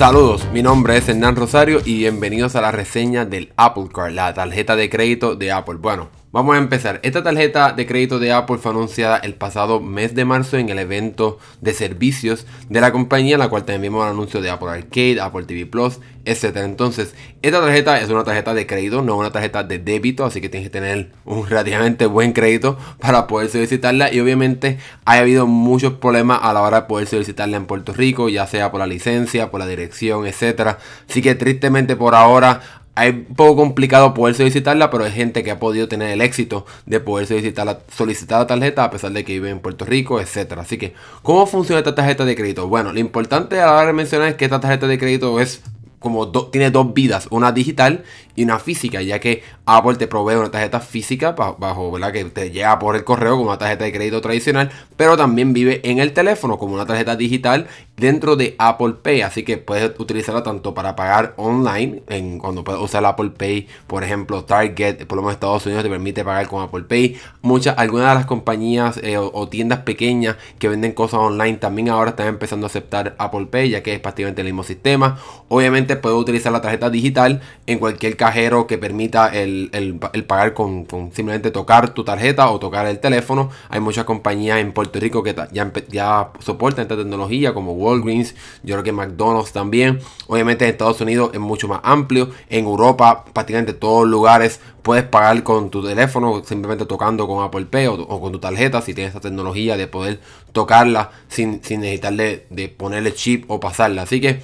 Saludos, mi nombre es Hernán Rosario y bienvenidos a la reseña del Apple Card, la tarjeta de crédito de Apple. Bueno, Vamos a empezar. Esta tarjeta de crédito de Apple fue anunciada el pasado mes de marzo en el evento de servicios de la compañía, la cual también vimos el anuncio de Apple Arcade, Apple TV Plus, etc. Entonces, esta tarjeta es una tarjeta de crédito, no una tarjeta de débito, así que tienes que tener un relativamente buen crédito para poder solicitarla. Y obviamente ha habido muchos problemas a la hora de poder solicitarla en Puerto Rico, ya sea por la licencia, por la dirección, etc. Así que tristemente por ahora es un poco complicado poder solicitarla, pero hay gente que ha podido tener el éxito de poder solicitar la, solicitar tarjeta a pesar de que vive en Puerto Rico, etcétera. Así que, ¿cómo funciona esta tarjeta de crédito? Bueno, lo importante a la hora de mencionar es que esta tarjeta de crédito es como tiene dos vidas, una digital y una física, ya que Apple te provee una tarjeta física bajo, ¿verdad? Que te llega por el correo como una tarjeta de crédito tradicional, pero también vive en el teléfono como una tarjeta digital dentro de Apple Pay, así que puedes utilizarla tanto para pagar online, en, cuando puedes usar Apple Pay, por ejemplo, Target, por lo menos Estados Unidos te permite pagar con Apple Pay, muchas, algunas de las compañías eh, o, tiendas pequeñas que venden cosas online también ahora están empezando a aceptar Apple Pay, ya que es prácticamente el mismo sistema, obviamente puedes utilizar la tarjeta digital en cualquier cajero que permita el, pagar con, simplemente tocar tu tarjeta o tocar el teléfono. Hay muchas compañías en Puerto Rico que ya, ya soportan esta tecnología como Walgreens, yo creo que McDonald's también. Obviamente en Estados Unidos es mucho más amplio. En Europa prácticamente todos los lugares puedes pagar con tu teléfono simplemente tocando con Apple Pay o, con tu tarjeta si tienes esa tecnología de poder tocarla sin, sin necesitar de ponerle chip o pasarla. Así que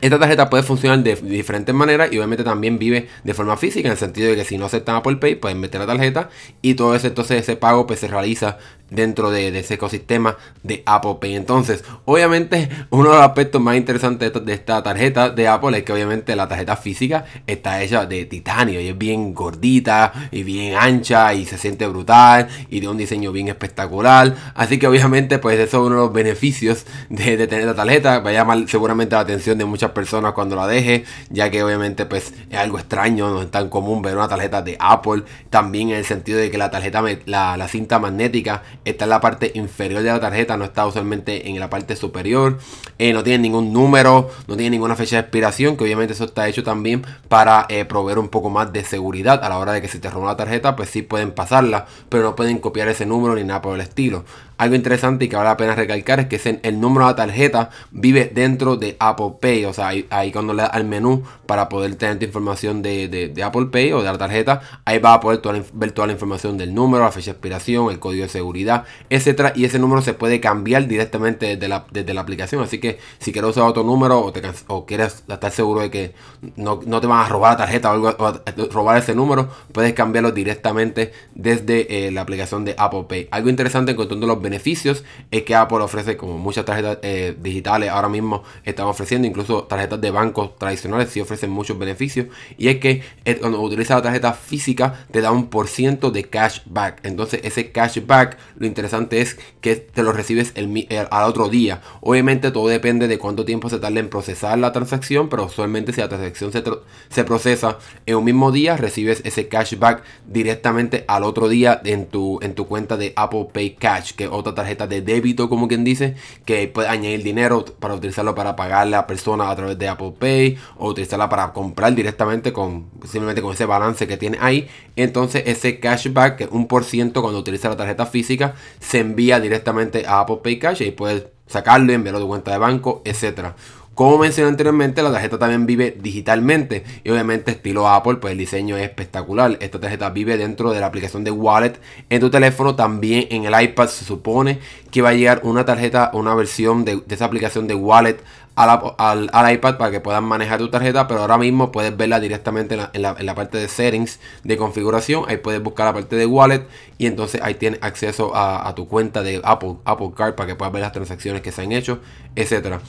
esta tarjeta puede funcionar de diferentes maneras y obviamente también vive de forma física en el sentido de que si no aceptan Apple Pay pueden meter la tarjeta y todo eso entonces ese pago pues se realiza dentro de, ese ecosistema de Apple Pay. Entonces, obviamente, uno de los aspectos más interesantes de esta, tarjeta de Apple es que obviamente la tarjeta física está hecha de titanio y es bien gordita y bien ancha y se siente brutal y de un diseño bien espectacular. Así que obviamente, pues eso es uno de los beneficios de, tener la tarjeta. Va a llamar seguramente la atención de muchas personas cuando la deje, ya que obviamente pues es algo extraño, no es tan común ver una tarjeta de Apple. También en el sentido de que la tarjeta, la, la cinta magnética está en la parte inferior de la tarjeta, no está usualmente en la parte superior. Eh, no tiene ningún número, no tiene ninguna fecha de expiración, que obviamente eso está hecho también para eh, proveer un poco más de seguridad a la hora de que si te roban la tarjeta, pues sí pueden pasarla, pero no pueden copiar ese número ni nada por el estilo. Algo interesante y que vale la pena recalcar es que el número de la tarjeta vive dentro de Apple Pay. O sea, ahí, cuando le das al menú para poder tener tu información de, Apple Pay o de la tarjeta, ahí va a poder ver toda la información del número, la fecha de expiración, el código de seguridad, etcétera. Y ese número se puede cambiar directamente desde la, aplicación. Así que si quieres usar otro número o, te, o quieres estar seguro de que no, te van a robar la tarjeta o, algo, robar ese número, puedes cambiarlo directamente desde eh, la aplicación de Apple Pay. Algo interesante en cuanto a los beneficios es que Apple ofrece como muchas tarjetas eh, digitales ahora mismo están ofreciendo, incluso tarjetas de bancos tradicionales sí ofrecen muchos beneficios y es que eh, cuando utilizas la tarjeta física te da un por ciento de cashback. Entonces ese cashback lo interesante es que te lo recibes el, al otro día. Obviamente todo depende de cuánto tiempo se tarda en procesar la transacción, pero usualmente si la transacción se, se procesa en un mismo día recibes ese cashback directamente al otro día en tu, en tu cuenta de Apple Pay Cash, que otra tarjeta de débito, como quien dice, que puede añadir dinero para utilizarlo para pagarle a persona a través de Apple Pay o utilizarla para comprar directamente con simplemente con ese balance que tiene ahí. Entonces ese cashback, que un por ciento cuando utiliza la tarjeta física, se envía directamente a Apple Pay Cash y puedes sacarlo, enviarlo a tu cuenta de banco, etcétera. Como mencioné anteriormente, la tarjeta también vive digitalmente y obviamente estilo Apple, pues el diseño es espectacular. Esta tarjeta vive dentro de la aplicación de Wallet en tu teléfono, también en el iPad se supone que va a llegar una tarjeta, una versión de, esa aplicación de Wallet al, iPad para que puedan manejar tu tarjeta, pero ahora mismo puedes verla directamente en la, parte de settings de configuración. Ahí puedes buscar la parte de wallet y entonces ahí tienes acceso a, tu cuenta de Apple, Apple Card para que puedas ver las transacciones que se han hecho, etcétera.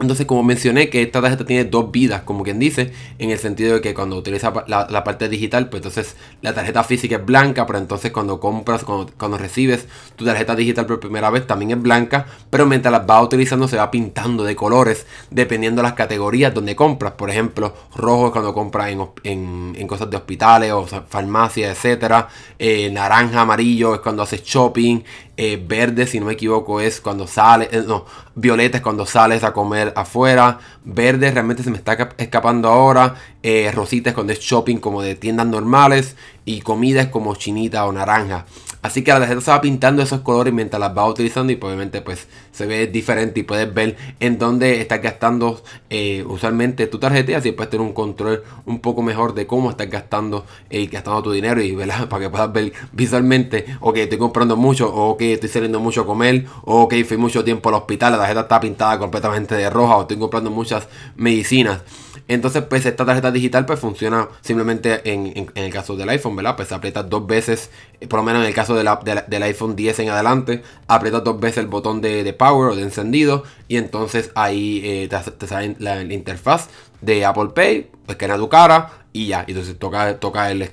Entonces, como mencioné, que esta tarjeta tiene dos vidas, como quien dice, en el sentido de que cuando utiliza la, parte digital, pues entonces la tarjeta física es blanca, pero entonces cuando compras, cuando, recibes tu tarjeta digital por primera vez, también es blanca, pero mientras la vas utilizando se va pintando de colores, dependiendo de las categorías donde compras. Por ejemplo, rojo es cuando compras en, cosas de hospitales o farmacias, etcétera. Eh, naranja, amarillo es cuando haces shopping. Eh, verde, si no me equivoco, es cuando sales, eh, no, violeta es cuando sales a comer afuera. Verde realmente se me está escapando ahora. Eh, rositas cuando es shopping como de tiendas normales. Y comidas como chinita o naranja. Así que la tarjeta se va pintando esos colores mientras las va utilizando y obviamente pues se ve diferente y puedes ver en dónde estás gastando eh, usualmente tu tarjeta y así puedes tener un control un poco mejor de cómo estás gastando y gastando tu dinero y ¿verdad? para que puedas ver visualmente o que estoy comprando mucho o que estoy saliendo mucho a comer o que fui mucho tiempo al hospital, la tarjeta está pintada completamente de roja o estoy comprando muchas medicinas. Entonces, pues esta tarjeta digital pues funciona simplemente en, el caso del iPhone, ¿verdad? Pues aprietas dos veces, eh, por lo menos en el caso del iPhone 10 en adelante, aprietas dos veces el botón de, power o de encendido y entonces ahí eh, te, sale la, interfaz de Apple Pay, escanea tu cara y ya. Entonces toca, toca el,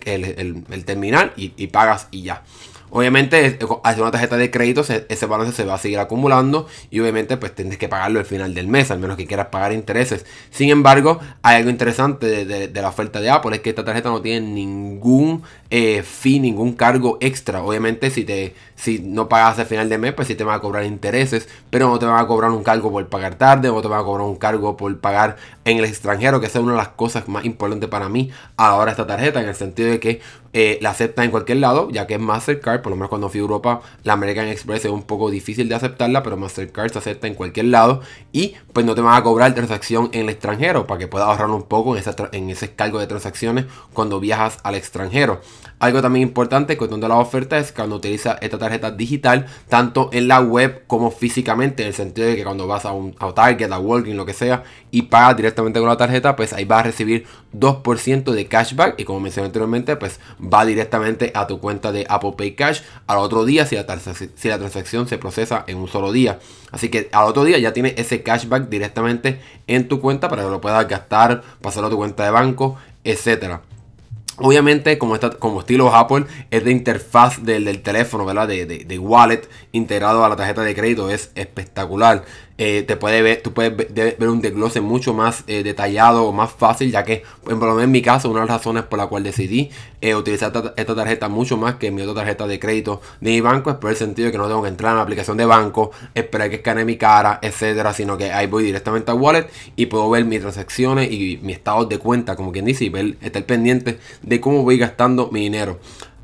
terminal y, y pagas y ya. Obviamente, hacer una tarjeta de crédito, ese balance se va a seguir acumulando y obviamente pues tienes que pagarlo al final del mes, al menos que quieras pagar intereses. Sin embargo, hay algo interesante de, la oferta de Apple, es que esta tarjeta no tiene ningún eh, fee, ningún cargo extra. Obviamente, si, te, si no pagas al final del mes, pues sí te van a cobrar intereses, pero no te van a cobrar un cargo por pagar tarde, o te van a cobrar un cargo por pagar en el extranjero, que esa es una de las cosas más importantes para mí a la hora de esta tarjeta, en el sentido de que eh, la acepta en cualquier lado, ya que es Mastercard, por lo menos cuando fui a Europa, la American Express es un poco difícil de aceptarla, pero Mastercard se acepta en cualquier lado y pues no te van a cobrar transacción en el extranjero para que puedas ahorrar un poco en, en ese cargo de transacciones cuando viajas al extranjero. Algo también importante con de la oferta es que cuando utilizas esta tarjeta digital, tanto en la web como físicamente, en el sentido de que cuando vas a un a Target, a Walgreens, lo que sea, y pagas directamente con la tarjeta, pues ahí vas a recibir 2% de cashback y como mencioné anteriormente, pues va directamente a tu cuenta de Apple Pay Cash al otro día si la, si la transacción se procesa en un solo día. Así que al otro día ya tienes ese cashback directamente en tu cuenta para que lo puedas gastar, pasarlo a tu cuenta de banco, etcétera. Obviamente, como, está, como estilo Apple, es de interfaz del, teléfono, ¿verdad? De, wallet integrado a la tarjeta de crédito. Es espectacular. Eh, te puede ver, tú puedes ver, un desglose mucho más eh, detallado o más fácil, ya que, por ejemplo, en mi caso, una de las razones por la cual decidí eh, utilizar esta, tarjeta mucho más que mi otra tarjeta de crédito de mi banco es por el sentido de que no tengo que entrar en la aplicación de banco, esperar que escanee mi cara, etcétera, sino que ahí voy directamente a wallet y puedo ver mis transacciones y mi estado de cuenta, como quien dice, y ver, estar pendiente de cómo voy gastando mi dinero.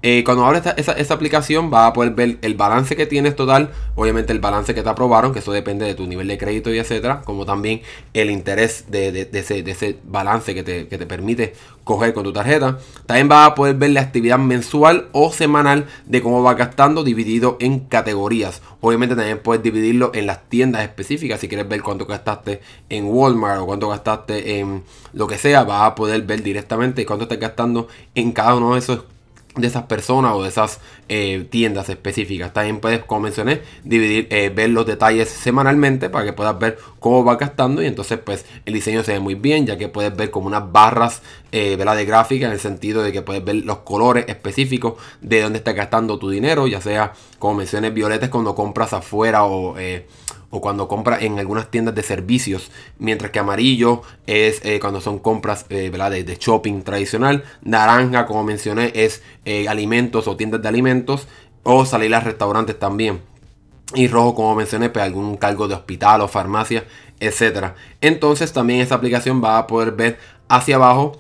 Eh, cuando abres esa, aplicación vas a poder ver el balance que tienes total, obviamente el balance que te aprobaron, que eso depende de tu nivel de crédito y etcétera, como también el interés de, ese, balance que te, permite coger con tu tarjeta. También vas a poder ver la actividad mensual o semanal de cómo va gastando dividido en categorías. Obviamente también puedes dividirlo en las tiendas específicas. Si quieres ver cuánto gastaste en Walmart o cuánto gastaste en lo que sea, vas a poder ver directamente cuánto estás gastando en cada uno de esos de esas personas o de esas eh, tiendas específicas. También puedes, como mencioné, dividir, eh, ver los detalles semanalmente para que puedas ver cómo va gastando y entonces pues el diseño se ve muy bien ya que puedes ver como unas barras eh, de gráfica en el sentido de que puedes ver los colores específicos de dónde está gastando tu dinero, ya sea como mencioné violetas cuando compras afuera o o cuando compras en algunas tiendas de servicios, mientras que amarillo es eh, cuando son compras eh, De, shopping tradicional, naranja como mencioné es eh, alimentos o tiendas de alimentos o salir a restaurantes también. Y rojo, como mencioné, pues algún cargo de hospital o farmacia, etcétera. Entonces también esa aplicación va a poder ver hacia abajo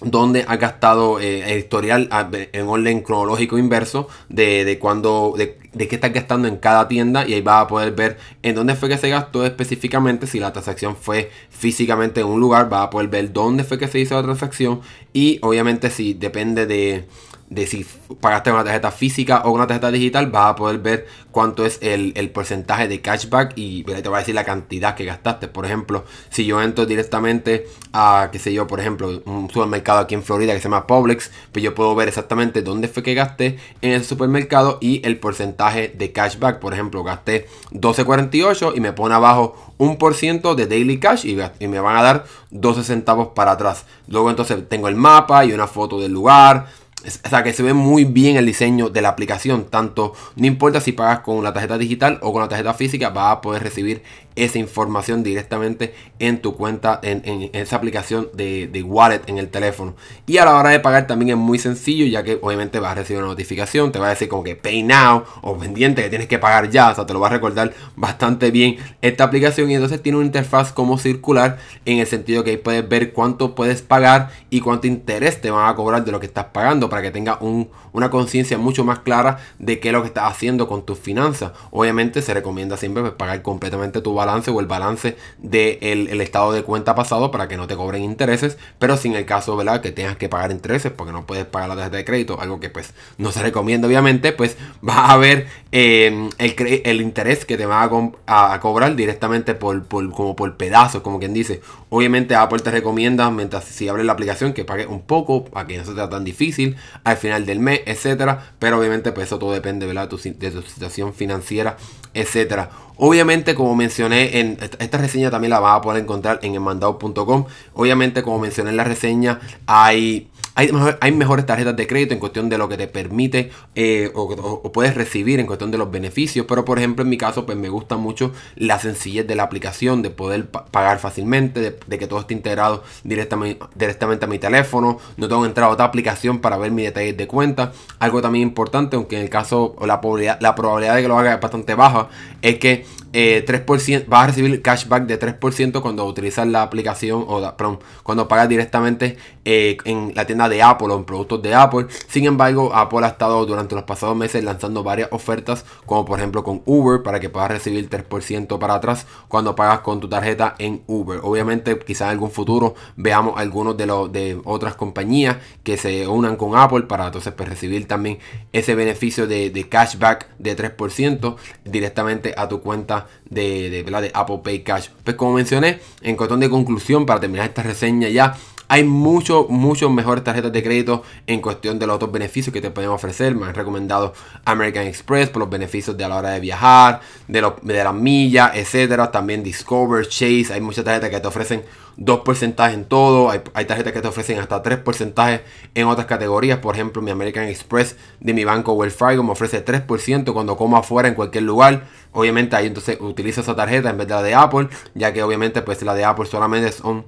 donde ha gastado el historial en orden cronológico inverso de, de cuando de, qué estás gastando en cada tienda y ahí vas a poder ver en dónde fue que se gastó específicamente si la transacción fue físicamente en un lugar vas a poder ver dónde fue que se hizo la transacción y obviamente si depende de de si pagaste una tarjeta física o una tarjeta digital, vas a poder ver cuánto es el, porcentaje de cashback y te va a decir la cantidad que gastaste. Por ejemplo, si yo entro directamente a, qué sé yo, por ejemplo, un supermercado aquí en Florida que se llama Publix, pues yo puedo ver exactamente dónde fue que gasté en ese supermercado y el porcentaje de cashback. Por ejemplo, gasté 12.48 y me pone abajo un por ciento de daily cash y, y me van a dar 12 centavos para atrás. Luego entonces tengo el mapa y una foto del lugar o sea, que se ve muy bien el diseño de la aplicación. Tanto, no importa si pagas con la tarjeta digital o con la tarjeta física, vas a poder recibir esa información directamente en tu cuenta, en, esa aplicación de, de, wallet en el teléfono. Y a la hora de pagar también es muy sencillo, ya que obviamente vas a recibir una notificación, te va a decir como que pay now o pendiente que tienes que pagar ya. O sea, te lo va a recordar bastante bien esta aplicación. Y entonces tiene una interfaz como circular en el sentido que ahí puedes ver cuánto puedes pagar y cuánto interés te van a cobrar de lo que estás pagando para que tengas una conciencia mucho más clara de qué es lo que estás haciendo con tus finanzas. Obviamente se recomienda siempre pues, pagar completamente tu balance o el balance del el estado de cuenta pasado para que no te cobren intereses. Pero sin el caso, ¿verdad? Que tengas que pagar intereses porque no puedes pagar la tarjeta de crédito, algo que pues no se recomienda obviamente, pues vas a ver el, el, interés que te va a, cobrar directamente por, por, como por pedazos, como quien dice. Obviamente Apple te recomienda, mientras si abres la aplicación, que pagues un poco para que no sea tan difícil al final del mes, etcétera. Pero obviamente pues eso todo depende ¿verdad? De, tu, situación financiera, etcétera. Obviamente, como mencioné en esta reseña también la vas a poder encontrar en mandado.com. Obviamente, como mencioné en la reseña, hay hay, mejores tarjetas de crédito en cuestión de lo que te permite eh, o, puedes recibir en cuestión de los beneficios. Pero por ejemplo en mi caso pues me gusta mucho la sencillez de la aplicación, de poder pagar fácilmente, de, que todo esté integrado directamente, directamente a mi teléfono. No tengo que entrar a otra aplicación para ver mis detalles de cuenta. Algo también importante, aunque en el caso la probabilidad, la probabilidad de que lo haga es bastante baja, es que 3%, eh, vas a recibir cashback de 3% cuando utilizas la aplicación o cuando pagas directamente eh, en la tienda de Apple o en productos de Apple. Sin embargo, Apple ha estado durante los pasados meses lanzando varias ofertas, como por ejemplo con Uber, para que puedas recibir 3% para atrás cuando pagas con tu tarjeta en Uber. Obviamente, quizás en algún futuro veamos algunos de los de otras compañías que se unan con Apple para entonces pues, recibir también ese beneficio de, de cashback de 3% directamente a tu cuenta de, de, de Apple Pay Cash. Pues como mencioné, en cuestión de conclusión, para terminar esta reseña ya, hay muchos, muchos mejores tarjetas de crédito en cuestión de los otros beneficios que te pueden ofrecer. Me han recomendado American Express por los beneficios de a la hora de viajar, de, las millas, etcétera. También Discover, Chase. Hay muchas tarjetas que te ofrecen 2 porcentajes en todo. Hay, tarjetas que te ofrecen hasta 3 porcentajes en otras categorías. Por ejemplo, mi American Express de mi banco Wells Fargo me ofrece 3% cuando como afuera en cualquier lugar. Obviamente ahí entonces utilizo esa tarjeta en vez de la de Apple. Ya que obviamente pues la de Apple solamente son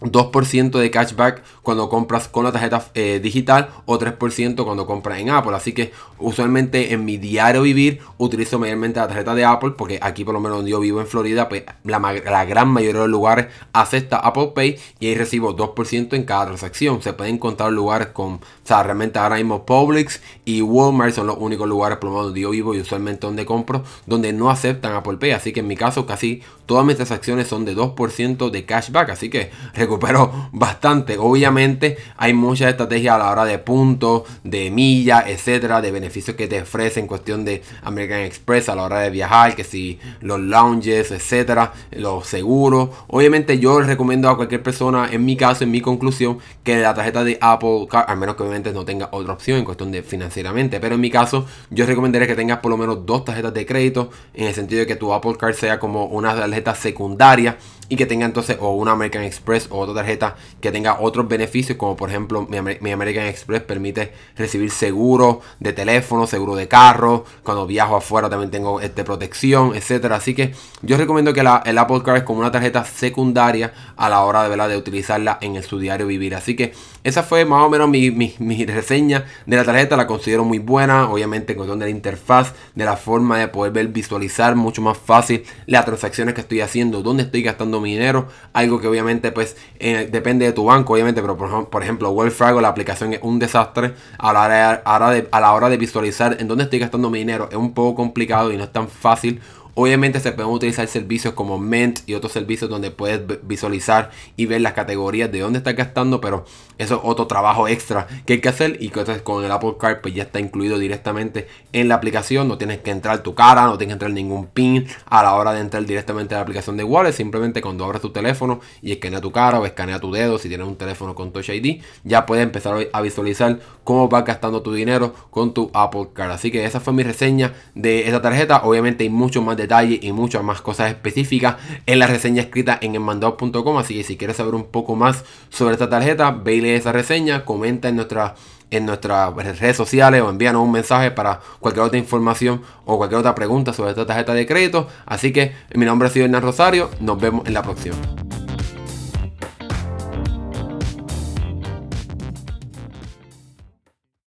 2% de cashback cuando compras con la tarjeta eh, digital o 3% cuando compras en Apple. Así que usualmente en mi diario vivir utilizo mayormente la tarjeta de Apple porque aquí por lo menos donde yo vivo en Florida, pues la, gran mayoría de los lugares acepta Apple Pay y ahí recibo 2% en cada transacción. Se pueden encontrar lugares con, o sea, realmente ahora mismo Publix y Walmart son los únicos lugares por lo menos donde yo vivo y usualmente donde compro, donde no aceptan Apple Pay. Así que en mi caso casi todas mis transacciones son de 2% de cashback. Así que recupero bastante. Obviamente hay muchas estrategias a la hora de puntos, de millas, etcétera, de beneficios que te ofrecen en cuestión de American Express a la hora de viajar, que si los lounges, etcétera, los seguros. Obviamente yo recomiendo a cualquier persona, en mi caso, en mi conclusión, que la tarjeta de Apple Card, al menos que obviamente no tenga otra opción en cuestión de financieramente, pero en mi caso yo recomendaría que tengas por lo menos dos tarjetas de crédito, en el sentido de que tu Apple Card sea como una tarjeta secundaria y que tenga entonces o una American Express o otra tarjeta que tenga otros beneficios como por ejemplo mi, American Express permite recibir seguro de teléfono, seguro de carro, cuando viajo afuera también tengo este, protección, etcétera. Así que yo recomiendo que la, el Apple Card es como una tarjeta secundaria a la hora de, de utilizarla en el, su diario vivir. Así que esa fue más o menos mi, mi, reseña de la tarjeta, la considero muy buena, obviamente en cuestión de la interfaz, de la forma de poder ver, visualizar mucho más fácil las transacciones que estoy haciendo, dónde estoy gastando mi dinero, algo que obviamente pues eh, depende de tu banco, obviamente, pero por, ejemplo Wells Fargo, la aplicación es un desastre a la, hora de, a la hora de visualizar en dónde estoy gastando mi dinero, es un poco complicado y no es tan fácil Obviamente se pueden utilizar servicios como Mint y otros servicios donde puedes visualizar y ver las categorías de dónde estás gastando, pero eso es otro trabajo extra que hay que hacer y que con el Apple Card pues ya está incluido directamente en la aplicación, no tienes que entrar tu cara, no tienes que entrar ningún pin a la hora de entrar directamente a la aplicación de Wallet, simplemente cuando abres tu teléfono y escanea tu cara o escanea tu dedo si tienes un teléfono con Touch ID, ya puedes empezar a visualizar cómo vas gastando tu dinero con tu Apple Card. Así que esa fue mi reseña de esa tarjeta, obviamente hay mucho más detalle y muchas más cosas específicas en la reseña escrita en enmandado.com. Así que si quieres saber un poco más sobre esta tarjeta, ve y esa reseña, comenta en nuestra en nuestras redes sociales o envíanos un mensaje para cualquier otra información o cualquier otra pregunta sobre esta tarjeta de crédito. Así que mi nombre es Hernán Rosario, nos vemos en la próxima.